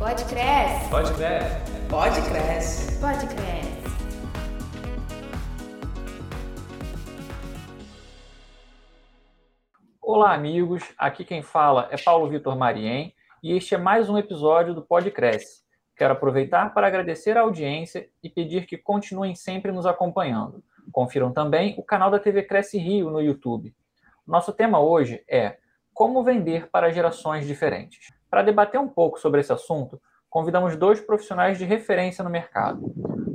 Pode cresce. Pode cresce. Pode cresce. Pode cresce. Olá, amigos. Aqui quem fala é Paulo Vitor Mariem e este é mais um episódio do Pode Cresce. Quero aproveitar para agradecer a audiência e pedir que continuem sempre nos acompanhando. Confiram também o canal da TV Cresce Rio no YouTube. Nosso tema hoje é como vender para gerações diferentes. Para debater um pouco sobre esse assunto, convidamos dois profissionais de referência no mercado.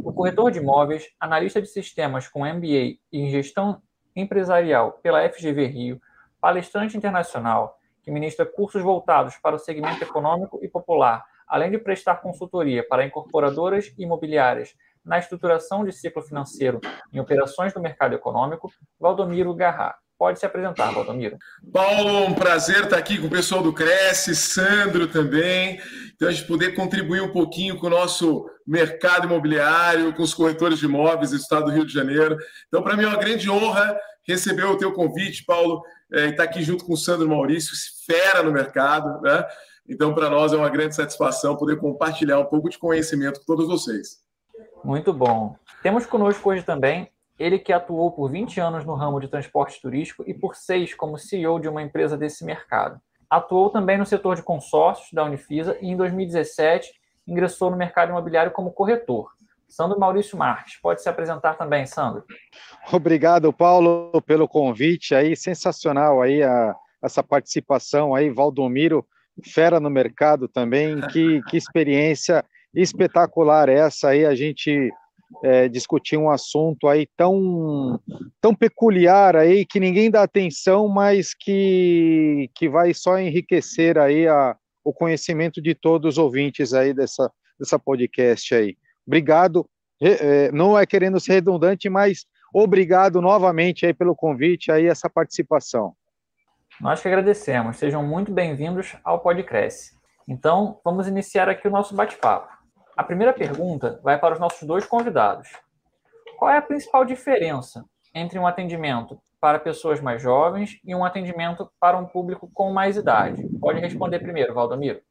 O corretor de imóveis, analista de sistemas com MBA em gestão empresarial pela FGV Rio, palestrante internacional que ministra cursos voltados para o segmento econômico e popular, além de prestar consultoria para incorporadoras imobiliárias na estruturação de ciclo financeiro em operações do mercado econômico, Valdomiro Garra. Pode se apresentar, Valdomiro. Paulo, um prazer estar aqui com o pessoal do Cresce, Sandro também. Então, a gente poder contribuir um pouquinho com o nosso mercado imobiliário, com os corretores de imóveis do estado do Rio de Janeiro. Então, para mim é uma grande honra receber o teu convite, Paulo, é, e estar aqui junto com o Sandro Maurício, fera no mercado, né? Então, para nós é uma grande satisfação poder compartilhar um pouco de conhecimento com todos vocês. Muito bom. Temos conosco hoje também ele que atuou por 20 anos no ramo de transporte turístico e por seis como CEO de uma empresa desse mercado. Atuou também no setor de consórcios da Unifisa e em 2017 ingressou no mercado imobiliário como corretor. Sandro Maurício Marques, pode se apresentar também, Sandro. Obrigado, Paulo, pelo convite aí, sensacional aí a, essa participação aí, Valdomiro, fera no mercado também, que, que experiência espetacular essa aí, a gente é, discutir um assunto aí tão, tão peculiar aí que ninguém dá atenção, mas que, que vai só enriquecer aí a, o conhecimento de todos os ouvintes aí dessa, dessa podcast aí. Obrigado, é, não é querendo ser redundante, mas obrigado novamente aí pelo convite aí essa participação. Nós que agradecemos. Sejam muito bem-vindos ao Podcresce. Então, vamos iniciar aqui o nosso bate-papo. A primeira pergunta vai para os nossos dois convidados. Qual é a principal diferença entre um atendimento para pessoas mais jovens e um atendimento para um público com mais idade? Pode responder primeiro, Valdomiro.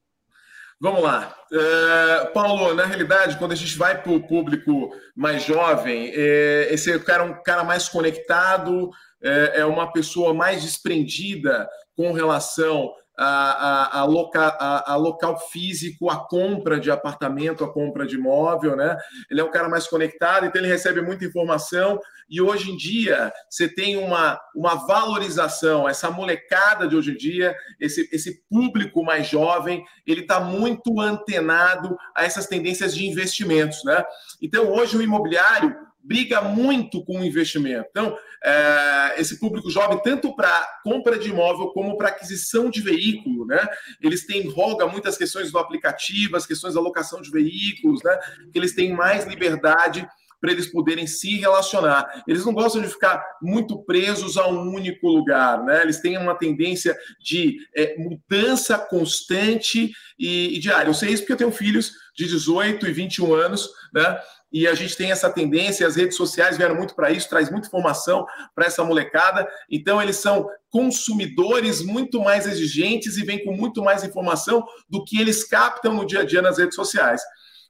Vamos lá. Uh, Paulo, na realidade, quando a gente vai para o público mais jovem, é, esse cara é um cara mais conectado, é, é uma pessoa mais desprendida com relação a, a, a, loca, a, local físico, a compra de apartamento, a compra de imóvel, né? Ele é um cara mais conectado, então ele recebe muita informação. E hoje em dia você tem uma, uma valorização, essa molecada de hoje em dia, esse, esse público mais jovem, ele está muito antenado a essas tendências de investimentos, né? Então hoje o imobiliário briga muito com o investimento. Então, é, esse público jovem, tanto para compra de imóvel como para aquisição de veículo, né? Eles têm roga muitas questões do aplicativo, as questões da locação de veículos, né? Que eles têm mais liberdade para eles poderem se relacionar. Eles não gostam de ficar muito presos a um único lugar, né? Eles têm uma tendência de é, mudança constante e, e diária. Eu sei isso porque eu tenho filhos de 18 e 21 anos, né? E a gente tem essa tendência, as redes sociais vieram muito para isso, traz muita informação para essa molecada. Então, eles são consumidores muito mais exigentes e vêm com muito mais informação do que eles captam no dia a dia nas redes sociais.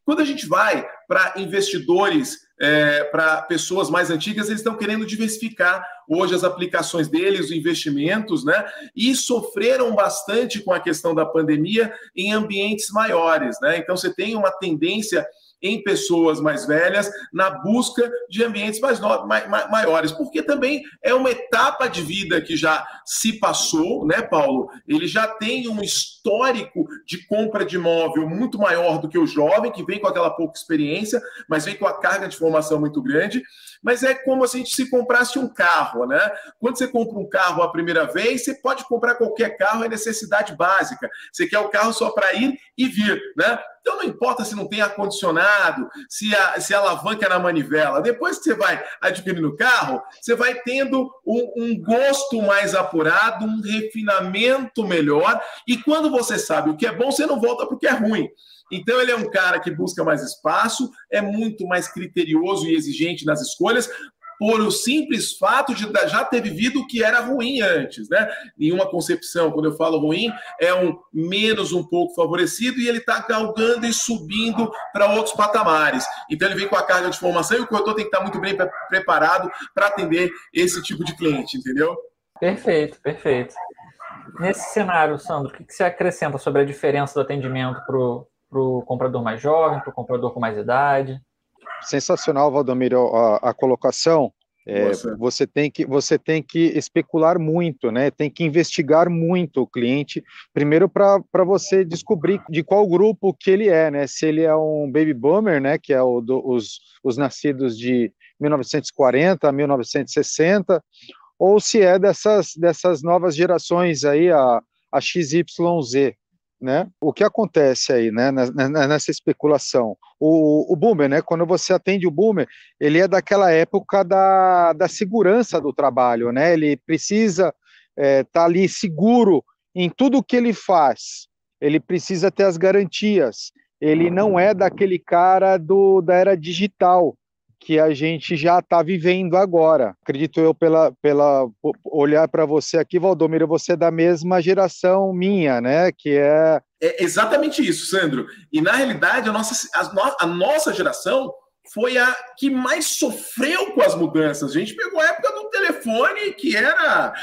Quando a gente vai para investidores, é, para pessoas mais antigas, eles estão querendo diversificar hoje as aplicações deles, os investimentos, né? E sofreram bastante com a questão da pandemia em ambientes maiores, né? Então você tem uma tendência em pessoas mais velhas na busca de ambientes mais no, mai, maiores, porque também é uma etapa de vida que já se passou, né, Paulo? Ele já tem um histórico de compra de imóvel muito maior do que o jovem, que vem com aquela pouca experiência, mas vem com a carga de formação muito grande. Mas é como se a gente se comprasse um carro, né? Quando você compra um carro a primeira vez, você pode comprar qualquer carro, é necessidade básica. Você quer o carro só para ir e vir, né? Então não importa se não tem ar-condicionado, se a, se a alavanca é na manivela. Depois que você vai adquirindo o carro, você vai tendo um, um, gosto mais apurado, um refinamento melhor. E quando você sabe o que é bom, você não volta para o que é ruim. Então ele é um cara que busca mais espaço, é muito mais criterioso e exigente nas escolhas, por o simples fato de já ter vivido o que era ruim antes, né? Em uma concepção, quando eu falo ruim, é um menos um pouco favorecido e ele está galgando e subindo para outros patamares. Então ele vem com a carga de formação e o corretor tem que estar muito bem preparado para atender esse tipo de cliente, entendeu? Perfeito, perfeito. Nesse cenário, Sandro, o que você acrescenta sobre a diferença do atendimento para o comprador mais jovem, para o comprador com mais idade? Sensacional, Valdomiro, a, a colocação. É, você tem que você tem que especular muito, né? Tem que investigar muito o cliente primeiro para você descobrir de qual grupo que ele é, né? Se ele é um baby boomer, né? Que é o do, os, os nascidos de 1940 a 1960, ou se é dessas dessas novas gerações aí a, a XYZ, né? O que acontece aí, né, nessa especulação? O, o boomer, né, quando você atende o boomer, ele é daquela época da, da segurança do trabalho, né? Ele precisa estar é, tá ali seguro em tudo que ele faz. Ele precisa ter as garantias. Ele não é daquele cara do, da era digital, que a gente já está vivendo agora. Acredito eu, pela, pela olhar para você aqui, Valdomiro, você é da mesma geração minha, né? Que é... é exatamente isso, Sandro. E na realidade, a nossa, a, a nossa geração foi a que mais sofreu com as mudanças. A gente pegou a época do telefone que era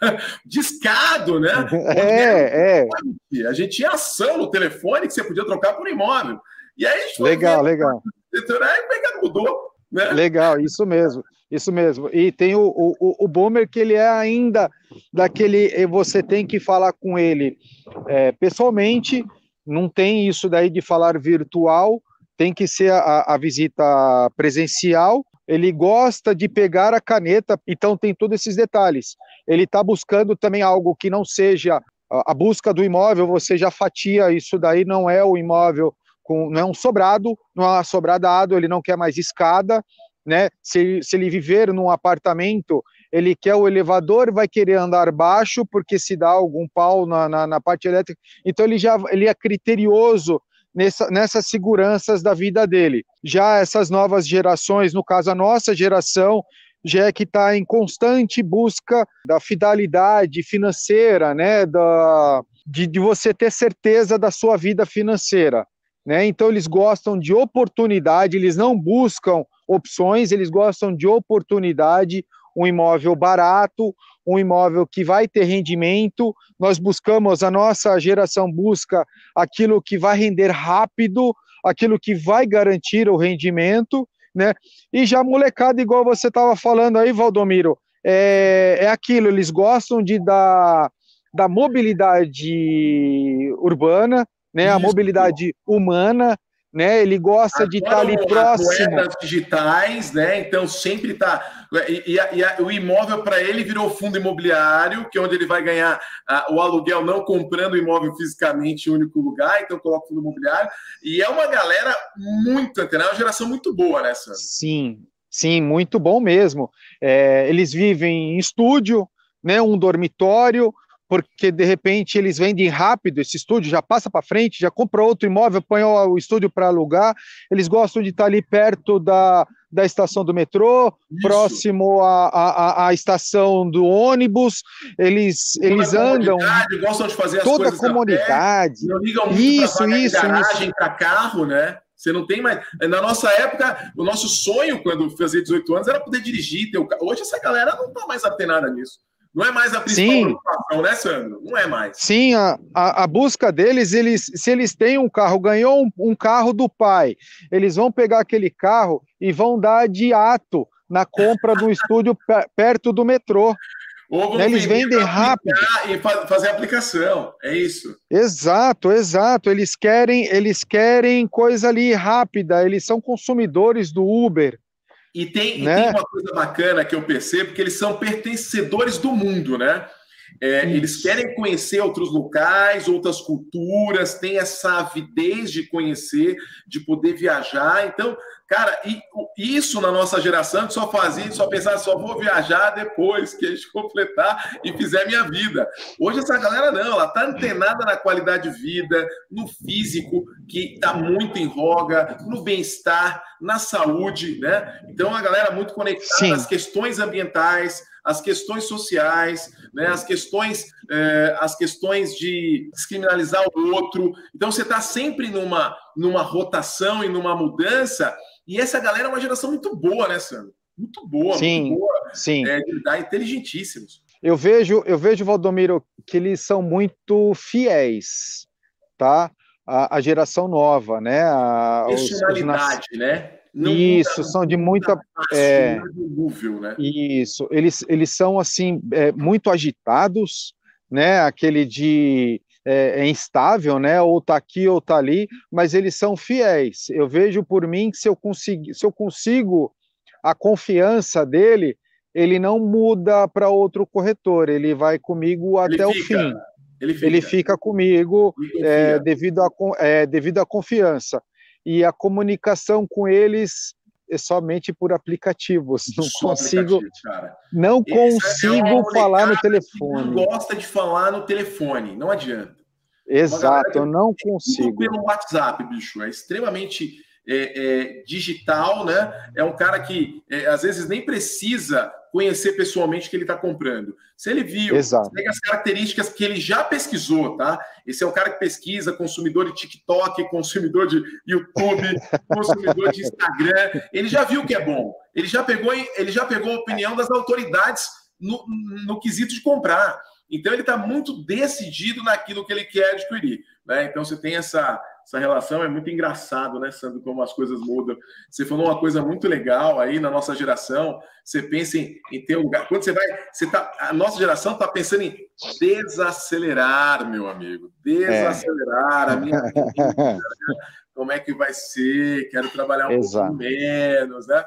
discado, né? É, é. A gente tinha ação no telefone que você podia trocar por imóvel. E aí a gente legal, legal. Mercado mudou. Né? Legal, isso mesmo, isso mesmo. E tem o, o, o Boomer que ele é ainda daquele. Você tem que falar com ele é, pessoalmente, não tem isso daí de falar virtual, tem que ser a, a visita presencial. Ele gosta de pegar a caneta, então tem todos esses detalhes. Ele está buscando também algo que não seja a busca do imóvel, você já fatia, isso daí não é o imóvel com, não é um sobrado, não é sobradado, ele não quer mais escada, né? Se, se ele viver num apartamento, ele quer o elevador, vai querer andar baixo, porque se dá algum pau na, na, na parte elétrica. Então ele já ele é criterioso nessa, nessas seguranças da vida dele. Já essas novas gerações, no caso a nossa geração, já é que está em constante busca da fidelidade financeira, né? Da, de, de você ter certeza da sua vida financeira. Né? Então, eles gostam de oportunidade, eles não buscam opções, eles gostam de oportunidade, um imóvel barato, um imóvel que vai ter rendimento. Nós buscamos, a nossa geração busca aquilo que vai render rápido, aquilo que vai garantir o rendimento, né? E já molecada, igual você estava falando aí, Valdomiro, é, é aquilo, eles gostam de dar da mobilidade urbana, né? Isso. A mobilidade humana, né? Ele gosta Agora, de estar ali próximo. Moedas digitais, né? Então sempre está. E, e, e, o imóvel para ele virou fundo imobiliário, que é onde ele vai ganhar o aluguel não comprando o imóvel fisicamente em um único lugar, então coloca fundo imobiliário. E é uma galera muito antenada, é uma geração muito boa nessa. Sim, sim, muito bom mesmo. É, eles vivem em estúdio, né? Um dormitório porque de repente eles vendem rápido esse estúdio, já passa para frente, já compra outro imóvel, põe o estúdio para alugar. Eles gostam de estar ali perto da, da estação do metrô, Isso. próximo à, à, estação do ônibus. Eles, toda eles andam. Gostam de fazer as toda a comunidade. Não ligam muito isso, isso, garagem para carro, né? Você não tem mais. Na nossa época, o nosso sonho, quando fazia 18 anos, era poder dirigir. Ter o... Hoje, essa galera não está mais atenada nisso. Não é mais a principal Sim. preocupação, né, Sandro? Não é mais. Sim, a, a, a, busca deles, eles, se eles têm um carro, ganhou um, um, carro do pai, eles vão pegar aquele carro e vão dar de ato na compra do estúdio perto do metrô. Né, eles vendem rápido. E fazer aplicação, é isso. Exato, exato. Eles querem, eles querem coisa ali rápida, eles são consumidores do Uber. E tem, né? e tem uma coisa bacana que eu percebo, que eles são pertencedores do mundo, né? É, eles querem conhecer outros locais, outras culturas, têm essa avidez de conhecer, de poder viajar. Então, Cara, e isso na nossa geração, que só fazia, só pensava, só vou viajar depois que a gente completar e fizer minha vida. Hoje essa galera não, ela tá antenada na qualidade de vida, no físico, que tá muito em voga, no bem-estar, na saúde, né? Então a galera muito conectada Sim. nas questões ambientais, as questões sociais, né, as questões, é, as questões de descriminalizar o outro. Então você está sempre numa, numa rotação e numa mudança. E essa galera é uma geração muito boa, né, Sandro? Muito boa, sim, muito boa. Sim. É, inteligentíssimos. Eu vejo, eu vejo, Valdomiro, que eles são muito fiéis, tá? A, a geração nova, né? A, Personalidade, os, os, né? Não isso, são de muita. É, né? Isso, eles, eles são assim é, muito agitados, né? Aquele de é, é, instável, né? Ou tá aqui ou tá ali, mas eles são fiéis. Eu vejo por mim que se eu consigo, se eu consigo a confiança dele, ele não muda para outro corretor, ele vai comigo até o fim. Ele fica, ele fica comigo é, devido, a, é, devido à confiança e a comunicação com eles é somente por aplicativos. Não Só consigo, não Esse é consigo é falar no telefone. Não gosta de falar no telefone, não adianta. Exato, eu não consigo. Pelo WhatsApp, bicho, é extremamente é, é, digital, né? É um cara que é, às vezes nem precisa conhecer pessoalmente o que ele está comprando. Se ele viu, pega as características que ele já pesquisou, tá? Esse é o cara que pesquisa, consumidor de TikTok, consumidor de YouTube, consumidor de Instagram. Ele já viu o que é bom. Ele já pegou, ele já pegou a opinião das autoridades no, no quesito de comprar. Então ele está muito decidido naquilo que ele quer adquirir. Né? Então você tem essa, essa relação, é muito engraçado, né, Sandro, como as coisas mudam. Você falou uma coisa muito legal aí na nossa geração. Você pensa em, em ter um lugar. Quando você vai. Você tá, a nossa geração está pensando em desacelerar, meu amigo. Desacelerar é. a minha vida. Né? Como é que vai ser? Quero trabalhar um Exato. pouco menos, né?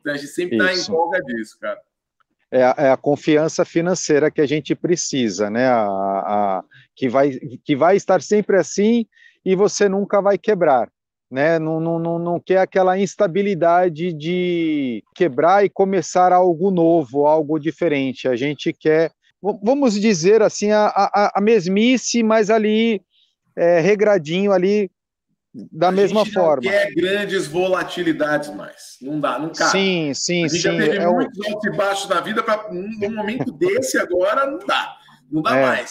Então a gente sempre está em folga disso, cara é a, é a, confiança financeira que a gente precisa, né? A, a, que, vai, que vai estar sempre assim e você nunca vai quebrar. Né? Não, não, não, não quer aquela instabilidade de quebrar e começar algo novo, algo diferente. A gente quer, vamos dizer assim, a, a, a mesmice, mas ali é, regradinho ali da a mesma gente forma. Não quer grandes volatilidades mais. Não dá, não cabe. Sim, sim, a gente sim. já teve é muitos altos e baixos na vida para num momento desse agora não dá. Não dá é. mais.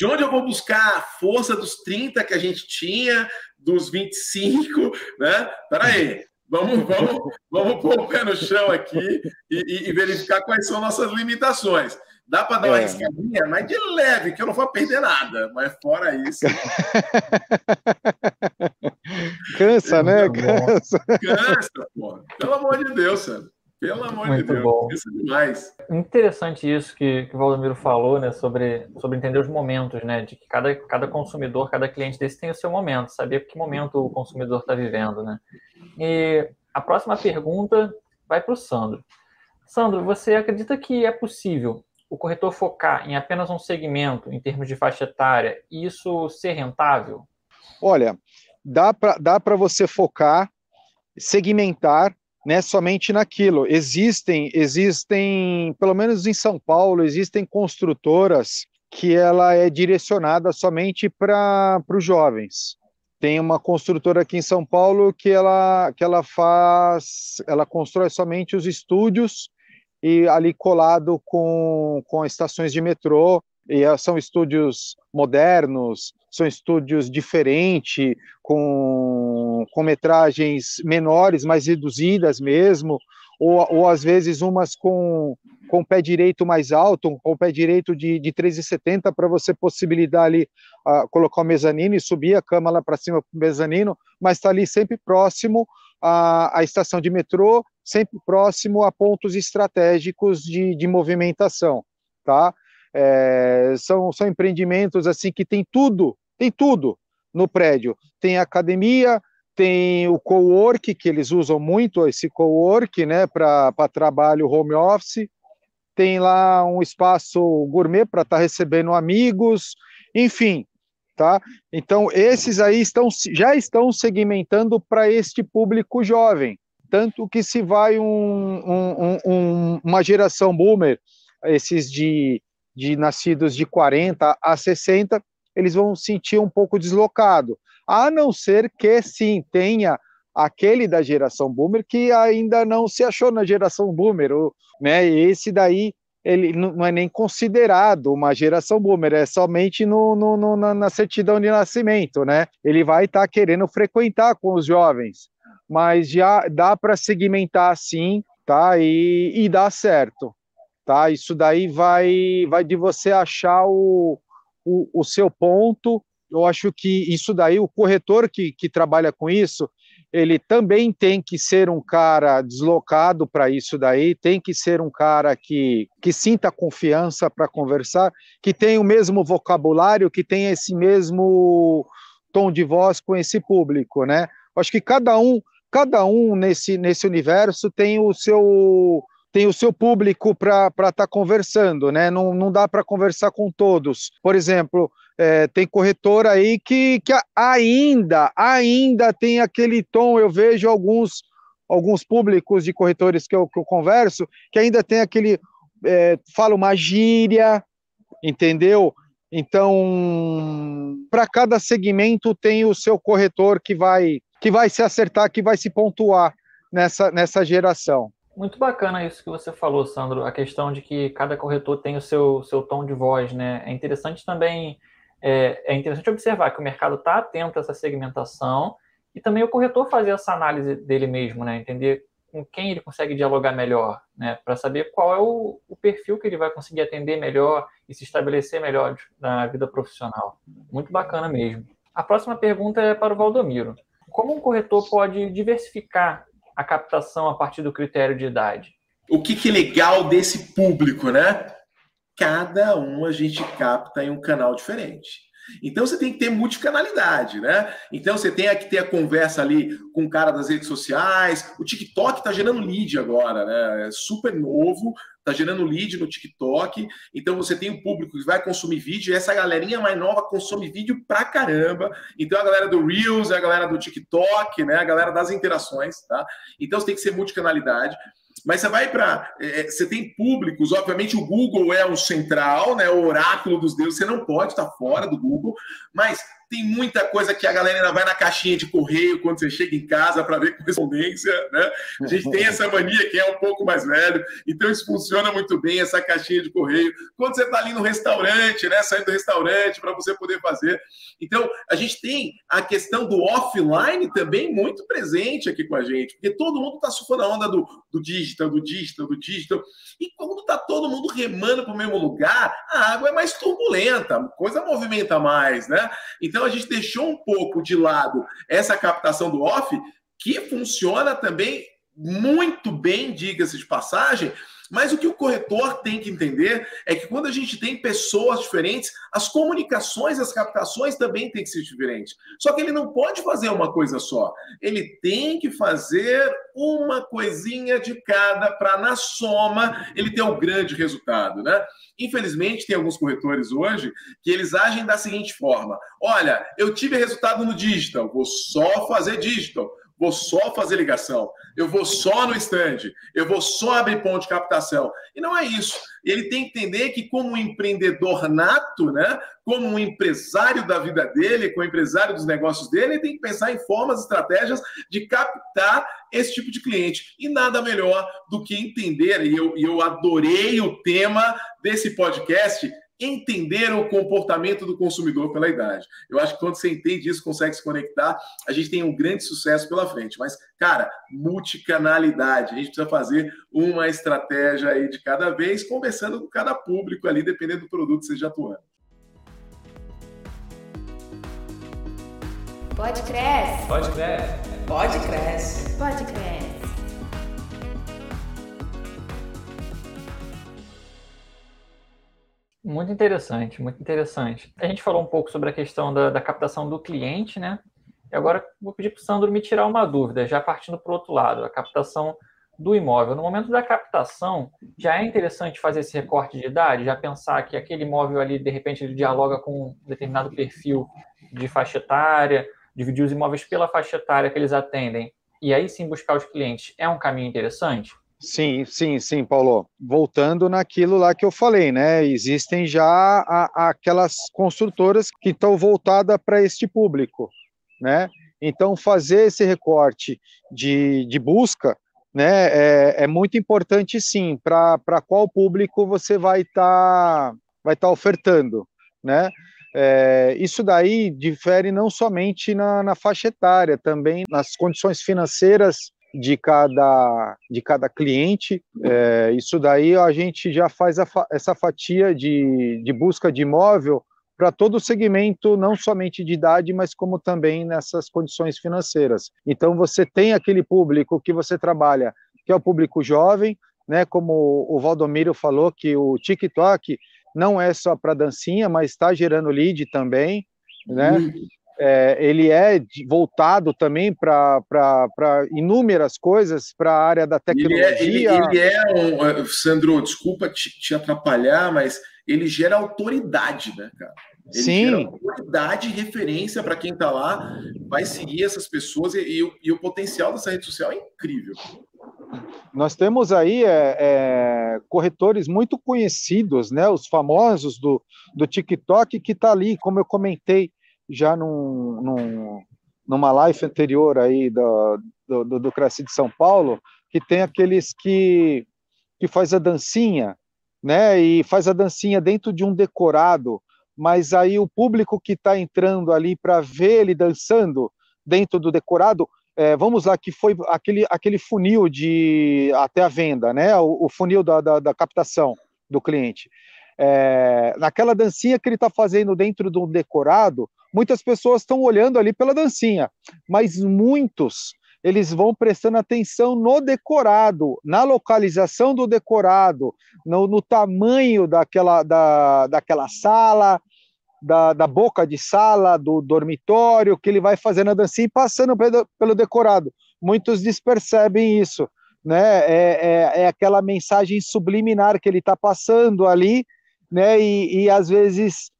De onde eu vou buscar a força dos 30 que a gente tinha, dos 25, né? Peraí. Vamos, vamos, vamos pôr o pé no chão aqui e, e verificar quais são nossas limitações. Dá para dar uma é. riscadinha, mas de leve, que eu não vou perder nada. Mas fora isso. Cansa, né? Cansa. Cansa, pô. Pelo amor de Deus, Sandro. Pelo amor Muito de Deus. Bom. Isso é demais. Interessante isso que, que o Valdomiro falou, né? Sobre, sobre entender os momentos, né? De que cada, cada consumidor, cada cliente desse tem o seu momento, saber que momento o consumidor está vivendo, né? E a próxima pergunta vai para o Sandro. Sandro, você acredita que é possível o corretor focar em apenas um segmento em termos de faixa etária e isso ser rentável? Olha, dá para dá você focar, segmentar né, somente naquilo. Existem, existem, pelo menos em São Paulo, existem construtoras que ela é direcionada somente para os jovens. Tem uma construtora aqui em São Paulo que ela, que ela faz, ela constrói somente os estúdios e ali colado com, com estações de metrô. E é, são estúdios modernos, são estúdios diferentes, com, com metragens menores, mais reduzidas mesmo, ou, ou às vezes umas com, com pé direito mais alto, com pé direito de, de 3,70 para você possibilitar ali uh, colocar o mezanino e subir a cama lá para cima para o mezanino, mas está ali sempre próximo à, à estação de metrô sempre próximo a pontos estratégicos de, de movimentação, tá? É, são, são empreendimentos assim que tem tudo, tem tudo no prédio. Tem academia, tem o co-work, que eles usam muito esse co-work, né, para trabalho home office. Tem lá um espaço gourmet para estar tá recebendo amigos, enfim, tá? Então esses aí estão já estão segmentando para este público jovem, tanto que se vai um, um, um, uma geração boomer, esses de, de nascidos de 40 a 60, eles vão sentir um pouco deslocado, a não ser que sim tenha aquele da geração boomer que ainda não se achou na geração boomer, né? Esse daí ele não é nem considerado uma geração boomer, é somente no, no, no na certidão de nascimento, né? Ele vai estar tá querendo frequentar com os jovens, mas já dá para segmentar assim, tá? E, e dá certo, tá? Isso daí vai, vai de você achar o, o, o seu ponto. Eu acho que isso daí, o corretor que, que trabalha com isso, ele também tem que ser um cara deslocado para isso daí, tem que ser um cara que, que sinta confiança para conversar, que tenha o mesmo vocabulário, que tenha esse mesmo tom de voz com esse público, né? Acho que cada um, cada um nesse, nesse universo tem o seu tem o seu público para estar tá conversando, né? Não, não dá para conversar com todos. Por exemplo, é, tem corretor aí que, que ainda, ainda tem aquele tom, eu vejo alguns, alguns públicos de corretores que eu, que eu converso, que ainda tem aquele, é, fala uma gíria, entendeu? Então, para cada segmento tem o seu corretor que vai, que vai se acertar, que vai se pontuar nessa, nessa geração. Muito bacana isso que você falou, Sandro, a questão de que cada corretor tem o seu, seu tom de voz, né? É interessante também é, é interessante observar que o mercado está atento a essa segmentação e também o corretor fazer essa análise dele mesmo, né? Entender com quem ele consegue dialogar melhor, né? Para saber qual é o, o, perfil que ele vai conseguir atender melhor e se estabelecer melhor na vida profissional. Muito bacana mesmo. A próxima pergunta é para o Valdomiro. Como um corretor pode diversificar a captação a partir do critério de idade? O que, que é legal desse público, né? cada um a gente capta em um canal diferente. Então você tem que ter multicanalidade, né? Então você tem que ter a conversa ali com o cara das redes sociais. O TikTok está gerando lead agora, né? É super novo, está gerando lead no TikTok. Então você tem um público que vai consumir vídeo, e essa galerinha mais nova consome vídeo pra caramba. Então a galera do Reels, a galera do TikTok, né? A galera das interações, tá? Então você tem que ser multicanalidade. Mas você vai para. É, é, você tem públicos, obviamente o Google é o central, né, o oráculo dos deuses, você não pode estar fora do Google, mas tem muita coisa que a galera ainda vai na caixinha de correio quando você chega em casa para ver correspondência, né? A gente tem essa mania que é um pouco mais velho, então isso funciona muito bem, essa caixinha de correio. Quando você está ali no restaurante, né? Saindo do restaurante para você poder fazer. Então, a gente tem a questão do offline também muito presente aqui com a gente, porque todo mundo está surfando a onda do, do digital, do digital, do digital. E quando está todo mundo remando para o mesmo lugar, a água é mais turbulenta, a coisa movimenta mais, né? Então, a gente deixou um pouco de lado essa captação do off, que funciona também muito bem, diga-se de passagem, mas o que o corretor tem que entender é que quando a gente tem pessoas diferentes, as comunicações, as captações também têm que ser diferentes. Só que ele não pode fazer uma coisa só. Ele tem que fazer uma coisinha de cada para, na soma, ele ter um grande resultado, né? Infelizmente, tem alguns corretores hoje que eles agem da seguinte forma: olha, eu tive resultado no digital, vou só fazer digital, vou só fazer ligação, eu vou só no stand, eu vou só abrir ponto de captação. E não é isso. Ele tem que entender que, como um empreendedor nato, né, como um empresário da vida dele, como empresário dos negócios dele, ele tem que pensar em formas, estratégias de captar esse tipo de cliente. E nada melhor do que entender, e eu, e eu adorei o tema desse podcast, entender o comportamento do consumidor pela idade. Eu acho que quando você entende isso, consegue se conectar, a gente tem um grande sucesso pela frente. Mas, cara, multicanalidade. A gente precisa fazer uma estratégia aí de cada vez, conversando com cada público ali, dependendo do produto que seja atuando. Pode crescer. Pode crescer. Pode crescer. Pode crescer. Muito interessante, muito interessante. A gente falou um pouco sobre a questão da, da captação do cliente, né? E agora vou pedir para o Sandro me tirar uma dúvida, já partindo para o outro lado, a captação do imóvel. No momento da captação, já é interessante fazer esse recorte de idade, já pensar que aquele imóvel ali, de repente, ele dialoga com um determinado perfil de faixa etária, dividir os imóveis pela faixa etária que eles atendem. e aí sim buscar os clientes é um caminho interessante? Sim, sim, sim, Paulo. Voltando naquilo lá que eu falei, né? Existem já a, aquelas construtoras que estão voltadas para este público, né? Então, fazer esse recorte de, de busca né, é, é muito importante, sim, para qual público você vai estar tá, vai tá ofertando, né? É, isso daí difere não somente na, na faixa etária, também nas condições financeiras de cada, de cada cliente. É, isso daí a gente já faz a, essa fatia de, de busca de imóvel para todo o segmento, não somente de idade, mas como também nessas condições financeiras. Então você tem aquele público que você trabalha, que é o público jovem, né, como o Valdomiro falou, que o TikTok não é só para dancinha, mas está gerando lead também, né? É, ele é voltado também para inúmeras coisas, para a área da tecnologia. Ele é, ele, ele é um, é, Sandro, desculpa te, te, atrapalhar, mas ele gera autoridade, né, cara? Ele Sim. gera autoridade e referência para quem está lá, vai seguir essas pessoas e, e, e, o potencial dessa rede social é incrível. Nós temos aí é, é, corretores muito conhecidos, né, os famosos do, do TikTok, que está ali, como eu comentei, já num, num, numa live anterior aí do, do, do Cresce de São Paulo, que tem aqueles que, que faz a dancinha, né, e faz a dancinha dentro de um decorado, mas aí o público que está entrando ali para ver ele dançando dentro do decorado, é, vamos lá, que foi aquele, aquele funil de até a venda, né, o, o funil da, da, da captação do cliente. É, naquela dancinha que ele está fazendo dentro de um decorado, muitas pessoas estão olhando ali pela dancinha, mas muitos eles vão prestando atenção no decorado, na localização do decorado, no, no tamanho daquela, da, daquela sala, da, da, boca de sala, do dormitório, que ele vai fazendo a dancinha e passando pelo, pelo decorado. Muitos despercebem isso, né? É, é, é aquela mensagem subliminar que ele está passando ali, né? E, e às vezes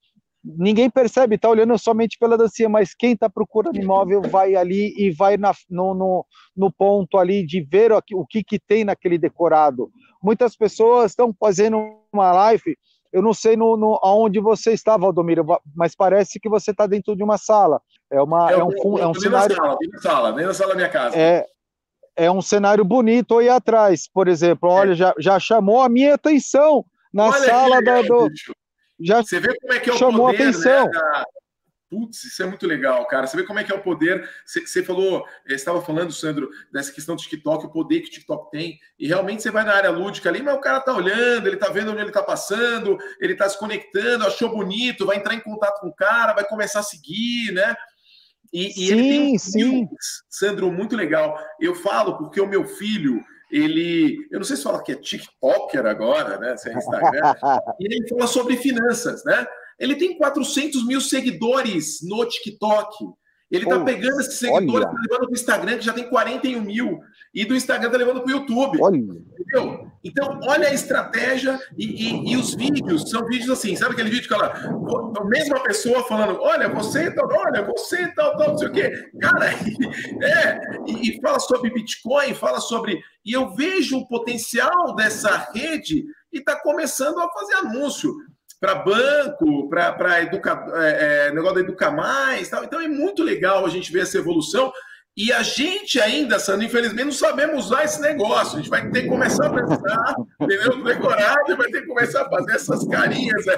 ninguém percebe, está olhando somente pela dancinha, mas quem está procurando imóvel vai ali e vai na, no, no, no, ponto ali de ver o, o que, que tem naquele decorado. Muitas pessoas estão fazendo uma live, eu não sei no, no, aonde você está, Valdomiro, mas parece que você está dentro de uma sala. É, uma, é, é um, é um cenário... Na sala, na sala, nem na sala da minha casa. É, é um cenário bonito aí atrás, por exemplo. Olha, é. já, já chamou a minha atenção na Olha sala da, do, já Você vê como é que é o chamou poder, atenção. Né, da... Putz, isso é muito legal, cara. Você vê como é que é o poder. Você, você falou, eh, estava falando, Sandro, dessa questão do TikTok, o poder que o TikTok tem. E realmente você vai na área lúdica ali, mas o cara tá olhando, ele tá vendo onde ele tá passando, ele tá se conectando, achou bonito, vai entrar em contato com o cara, vai começar a seguir, né? E, e sim, ele tem um sim. Sandro, muito legal. Eu falo porque o meu filho, ele, eu não sei se fala que é TikToker agora, né? Se é Instagram, e ele fala sobre finanças, né? Ele tem 400 mil seguidores no TikTok. Ele tá pegando esses seguidores, tá levando para o Instagram, que já tem 41 mil, e do Instagram tá levando para o YouTube. Olha. Entendeu? Então, olha a estratégia e, e, e, os vídeos, são vídeos assim, sabe aquele vídeo que ela, a mesma pessoa falando, olha, você, tal, olha, você, tal, tal, não sei o quê. Cara, é, e, e fala sobre Bitcoin, fala sobre. E eu vejo o potencial dessa rede e está começando a fazer anúncio para banco, para educa, é, é, negócio da Educa Mais, tal. Então é muito legal a gente ver essa evolução. E a gente ainda, Sandro, infelizmente, não sabemos usar esse negócio. A gente vai ter que começar a pensar, entendeu? Decorado, vai ter que começar a fazer essas carinhas. Né?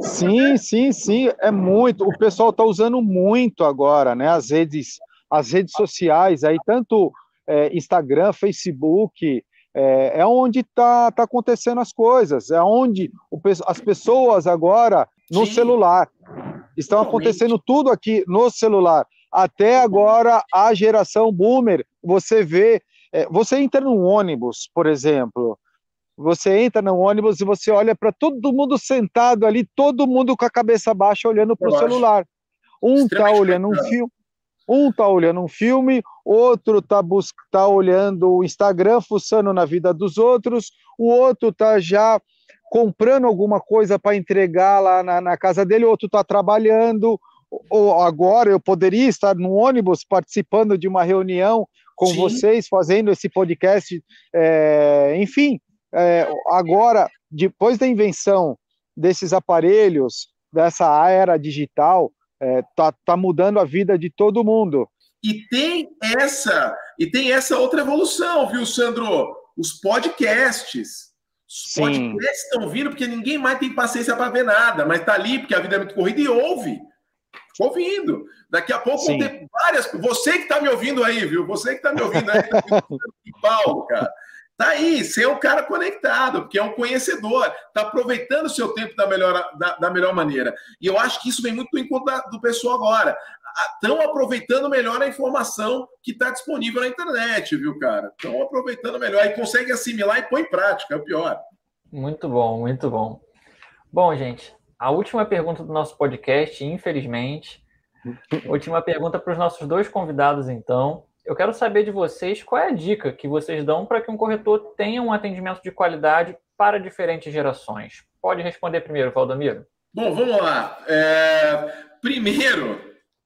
Sim, sim, sim. É muito. O pessoal está usando muito agora, né? As redes, as redes sociais aí, tanto é, Instagram, Facebook, é, é onde está tá acontecendo as coisas, é onde o, as pessoas agora no Sim. celular estão acontecendo tudo aqui no celular. Até agora a geração boomer, você vê, é, você entra num ônibus, por exemplo, você entra no ônibus e você olha para todo mundo sentado ali, todo mundo com a cabeça baixa olhando para o celular. Um está olhando um filme, um está olhando um filme, outro está tá olhando o Instagram, fuçando na vida dos outros, o outro está já comprando alguma coisa para entregar lá na, na, casa dele, o outro está trabalhando, ou agora eu poderia estar no ônibus participando de uma reunião com Sim. vocês, fazendo esse podcast. É, enfim, é, agora, depois da invenção desses aparelhos, dessa era digital, é, tá, tá mudando a vida de todo mundo. E tem essa e tem essa outra evolução, viu, Sandro? Os podcasts. Os Sim. podcasts estão vindo porque ninguém mais tem paciência para ver nada, mas tá ali porque a vida é muito corrida e ouve. Ouvindo. Daqui a pouco Sim. vão ter várias. Você que está me ouvindo aí, viu? Você que está me ouvindo aí, Paulo, cara. Tá aí, ser um cara conectado, porque é um conhecedor, está aproveitando o seu tempo da melhor, da, da, melhor maneira. E eu acho que isso vem muito em conta do pessoal agora. Estão aproveitando melhor a informação que está disponível na internet, viu, cara? Estão aproveitando melhor e conseguem assimilar e pôr em prática, é o pior. Muito bom, muito bom. Bom, gente, a última pergunta do nosso podcast, infelizmente. última pergunta para os nossos dois convidados, então. Eu quero saber de vocês qual é a dica que vocês dão para que um corretor tenha um atendimento de qualidade para diferentes gerações. Pode responder primeiro, Valdomiro. Bom, vamos lá. É, primeiro,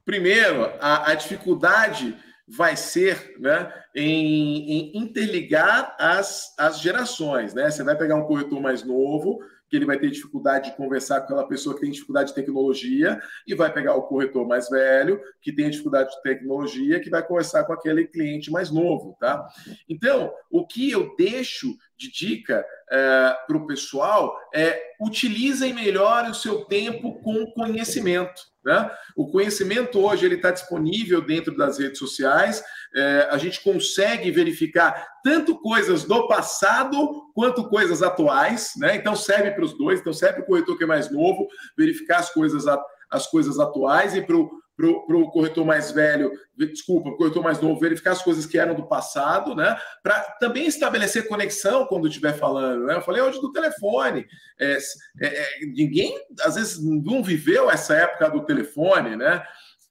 primeiro a, a, dificuldade vai ser né, em, em interligar as, as gerações. Né? Você vai pegar um corretor mais novo, que ele vai ter dificuldade de conversar com aquela pessoa que tem dificuldade de tecnologia e vai pegar o corretor mais velho, que tem dificuldade de tecnologia, que vai conversar com aquele cliente mais novo, tá? Então, o que eu deixo de dica é, para o pessoal é utilizem melhor o seu tempo com conhecimento. Né? O conhecimento hoje ele está disponível dentro das redes sociais. É, a gente consegue verificar tanto coisas do passado quanto coisas atuais. Né? Então serve para os dois. Então serve para o corretor que é mais novo verificar as coisas, as coisas atuais e para o para o corretor mais velho, desculpa, o corretor mais novo, verificar as coisas que eram do passado, né? Para também estabelecer conexão quando estiver falando. Né? Eu falei hoje do telefone. É, é, é, ninguém, às vezes, não viveu essa época do telefone, né?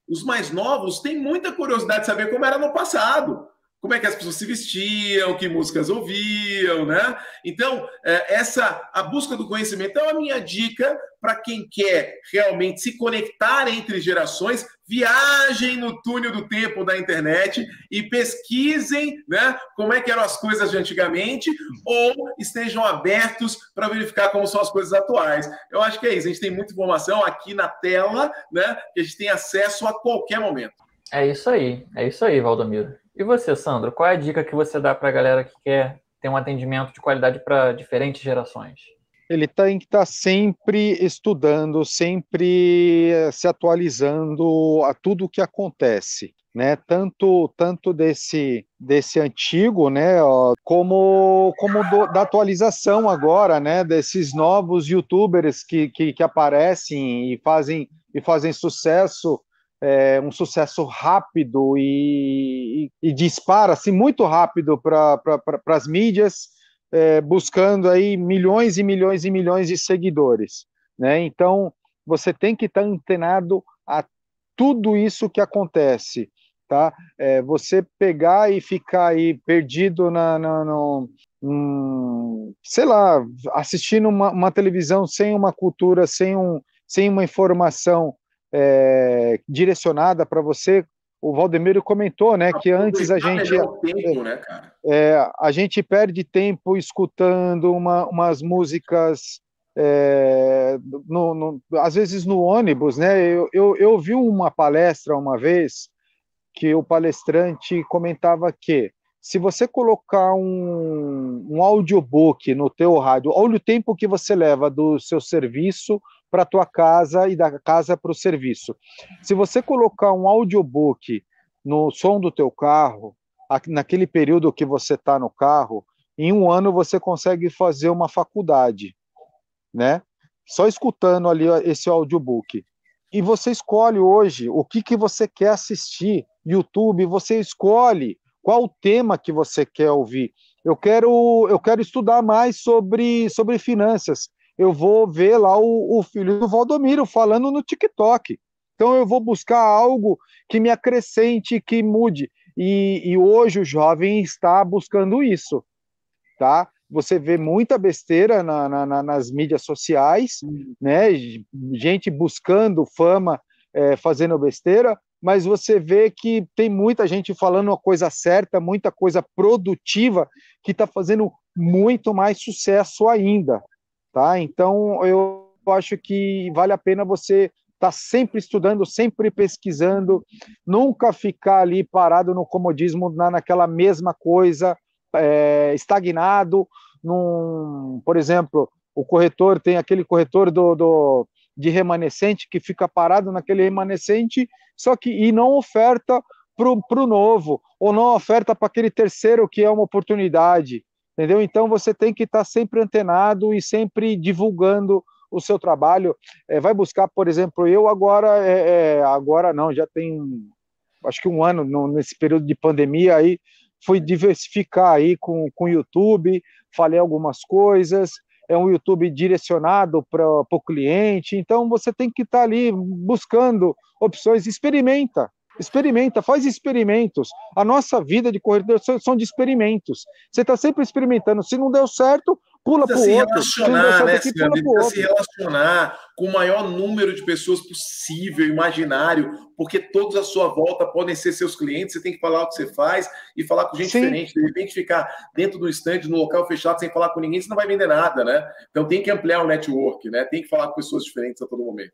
Os mais novos têm muita curiosidade de saber como era no passado como é que as pessoas se vestiam, que músicas ouviam, né? Então, é, essa a busca do conhecimento é a minha dica para quem quer realmente se conectar entre gerações, viajem no túnel do tempo da internet e pesquisem, né, como é que eram as coisas de antigamente ou estejam abertos para verificar como são as coisas atuais. Eu acho que é isso, a gente tem muita informação aqui na tela, né, que a gente tem acesso a qualquer momento. É isso aí, é isso aí, Valdomiro. E você, Sandro, qual é a dica que você dá para a galera que quer ter um atendimento de qualidade para diferentes gerações? Ele tem que estar tá sempre estudando, sempre eh, se atualizando a tudo o que acontece. Né, tanto tanto desse desse antigo, né, como como do, da atualização agora, né, desses novos YouTubers que, que, que aparecem e fazem e fazem sucesso é, um sucesso rápido e, e, e dispara assim, muito rápido para pra, as mídias, é, buscando aí milhões e milhões e milhões de seguidores. Né? Então, você tem que estar antenado a tudo isso que acontece. Tá? É, você pegar e ficar aí perdido na, na no, um, sei lá, assistindo uma, uma televisão sem uma cultura, sem, um, sem uma informação é, direcionada para você. O Valdemiro comentou, né, que antes a gente tempo, né, é, a gente perde tempo escutando uma, umas músicas é, no, no, às vezes no ônibus, né? Eu, eu, eu vi uma palestra uma vez que o palestrante comentava que se você colocar um, um audiobook no teu rádio, olha o tempo que você leva do seu serviço para a tua casa e da casa para o serviço. Se você colocar um audiobook no som do teu carro, naquele período que você está no carro, em um ano você consegue fazer uma faculdade, né? Só escutando ali esse audiobook. E você escolhe hoje o que, que você quer assistir. YouTube, você escolhe qual o tema que você quer ouvir. Eu quero, eu quero estudar mais sobre, sobre finanças eu vou ver lá o, o filho do Valdomiro falando no TikTok. Então eu vou buscar algo que me acrescente, que mude. E, e, hoje o jovem está buscando isso, tá? Você vê muita besteira na, na, nas mídias sociais, né? Gente buscando fama, é, fazendo besteira, mas você vê que tem muita gente falando uma coisa certa, muita coisa produtiva, que está fazendo muito mais sucesso ainda, tá? Então, eu acho que vale a pena você estar tá sempre estudando, sempre pesquisando, nunca ficar ali parado no comodismo, na, naquela mesma coisa, é, estagnado, num, por exemplo, o corretor tem aquele corretor do, do de remanescente que fica parado naquele remanescente, só que e não oferta para o novo, ou não oferta para aquele terceiro que é uma oportunidade, entendeu? Então você tem que estar tá sempre antenado e sempre divulgando o seu trabalho. É, vai buscar, por exemplo, eu agora, é, é, agora não, já tem acho que um ano no, nesse período de pandemia aí, fui diversificar aí com o YouTube, falei algumas coisas, é um YouTube direcionado para o cliente, então você tem que estar tá ali buscando opções, experimenta, experimenta, faz experimentos. A nossa vida de corredor são de experimentos. Você está sempre experimentando. Se não deu certo, pula para o outro. Relacionar, né, aqui, pula pro outro. se relacionar com o maior número de pessoas possível, imaginário, porque todos à sua volta podem ser seus clientes. Você tem que falar o que você faz e falar com gente Sim. diferente. De repente, ficar dentro do estande, no local fechado, sem falar com ninguém, você não vai vender nada, né? Então tem que ampliar o network, né? Tem que falar com pessoas diferentes a todo momento.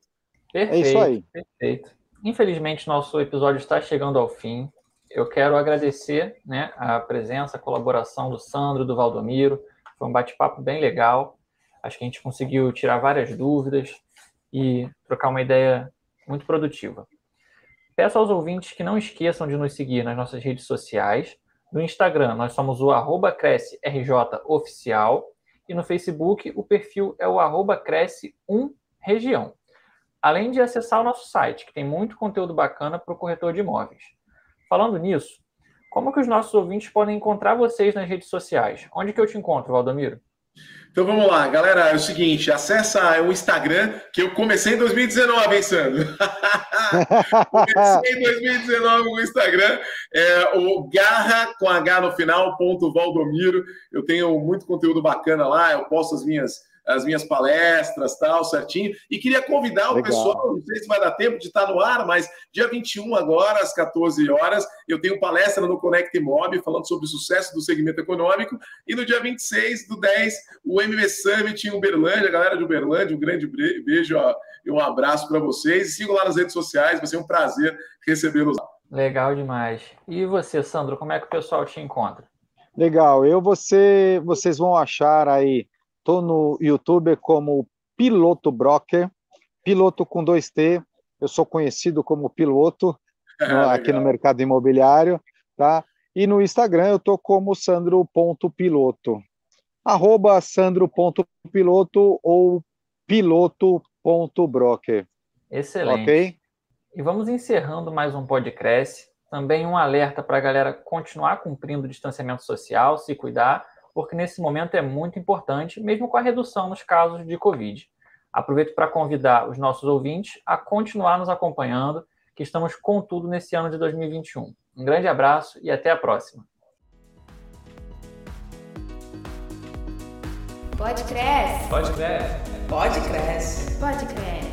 Perfeito, é isso aí. Perfeito. Infelizmente, nosso episódio está chegando ao fim. Eu quero agradecer né, a presença, a colaboração do Sandro, do Valdomiro. Foi um bate-papo bem legal. Acho que a gente conseguiu tirar várias dúvidas e trocar uma ideia muito produtiva. Peço aos ouvintes que não esqueçam de nos seguir nas nossas redes sociais. No Instagram, nós somos o arroba crescerjoficial e no Facebook o perfil é o arroba cresce1região além de acessar o nosso site, que tem muito conteúdo bacana para o corretor de imóveis. Falando nisso, como que os nossos ouvintes podem encontrar vocês nas redes sociais? Onde que eu te encontro, Valdomiro? Então vamos lá, galera. É o seguinte, acessa o Instagram, que eu comecei em 2019, hein, Sandro? comecei em 2019 no Instagram, é o garra com H no final, ponto Valdomiro. Eu tenho muito conteúdo bacana lá, eu posto as minhas as minhas palestras, tal, certinho. E queria convidar o Legal. pessoal, não sei se vai dar tempo de estar no ar, mas dia 21 agora, às 14 horas, eu tenho palestra no Connect Mob falando sobre o sucesso do segmento econômico. E no dia 26 do 10, o MB Summit em Uberlândia, galera de Uberlândia, um grande beijo ó, e um abraço para vocês. E sigam lá nas redes sociais, vai ser um prazer recebê-los lá. Legal demais. E você, Sandro, como é que o pessoal te encontra? Legal, eu você, vocês vão achar aí Estou no YouTube como Piloto Broker, piloto com dois T. Eu sou conhecido como piloto no, aqui no mercado imobiliário, tá? E no Instagram eu estou como sandro.piloto. Arroba sandro.piloto ou piloto.broker. Excelente. Ok? E vamos encerrando mais um podcast. Também um alerta para a galera continuar cumprindo o distanciamento social, se cuidar porque nesse momento é muito importante, mesmo com a redução nos casos de Covid. Aproveito para convidar os nossos ouvintes a continuar nos acompanhando, que estamos com tudo nesse ano de 2021. Um grande abraço e até a próxima. Pode crescer. Pode crescer. Pode crescer. Pode crescer.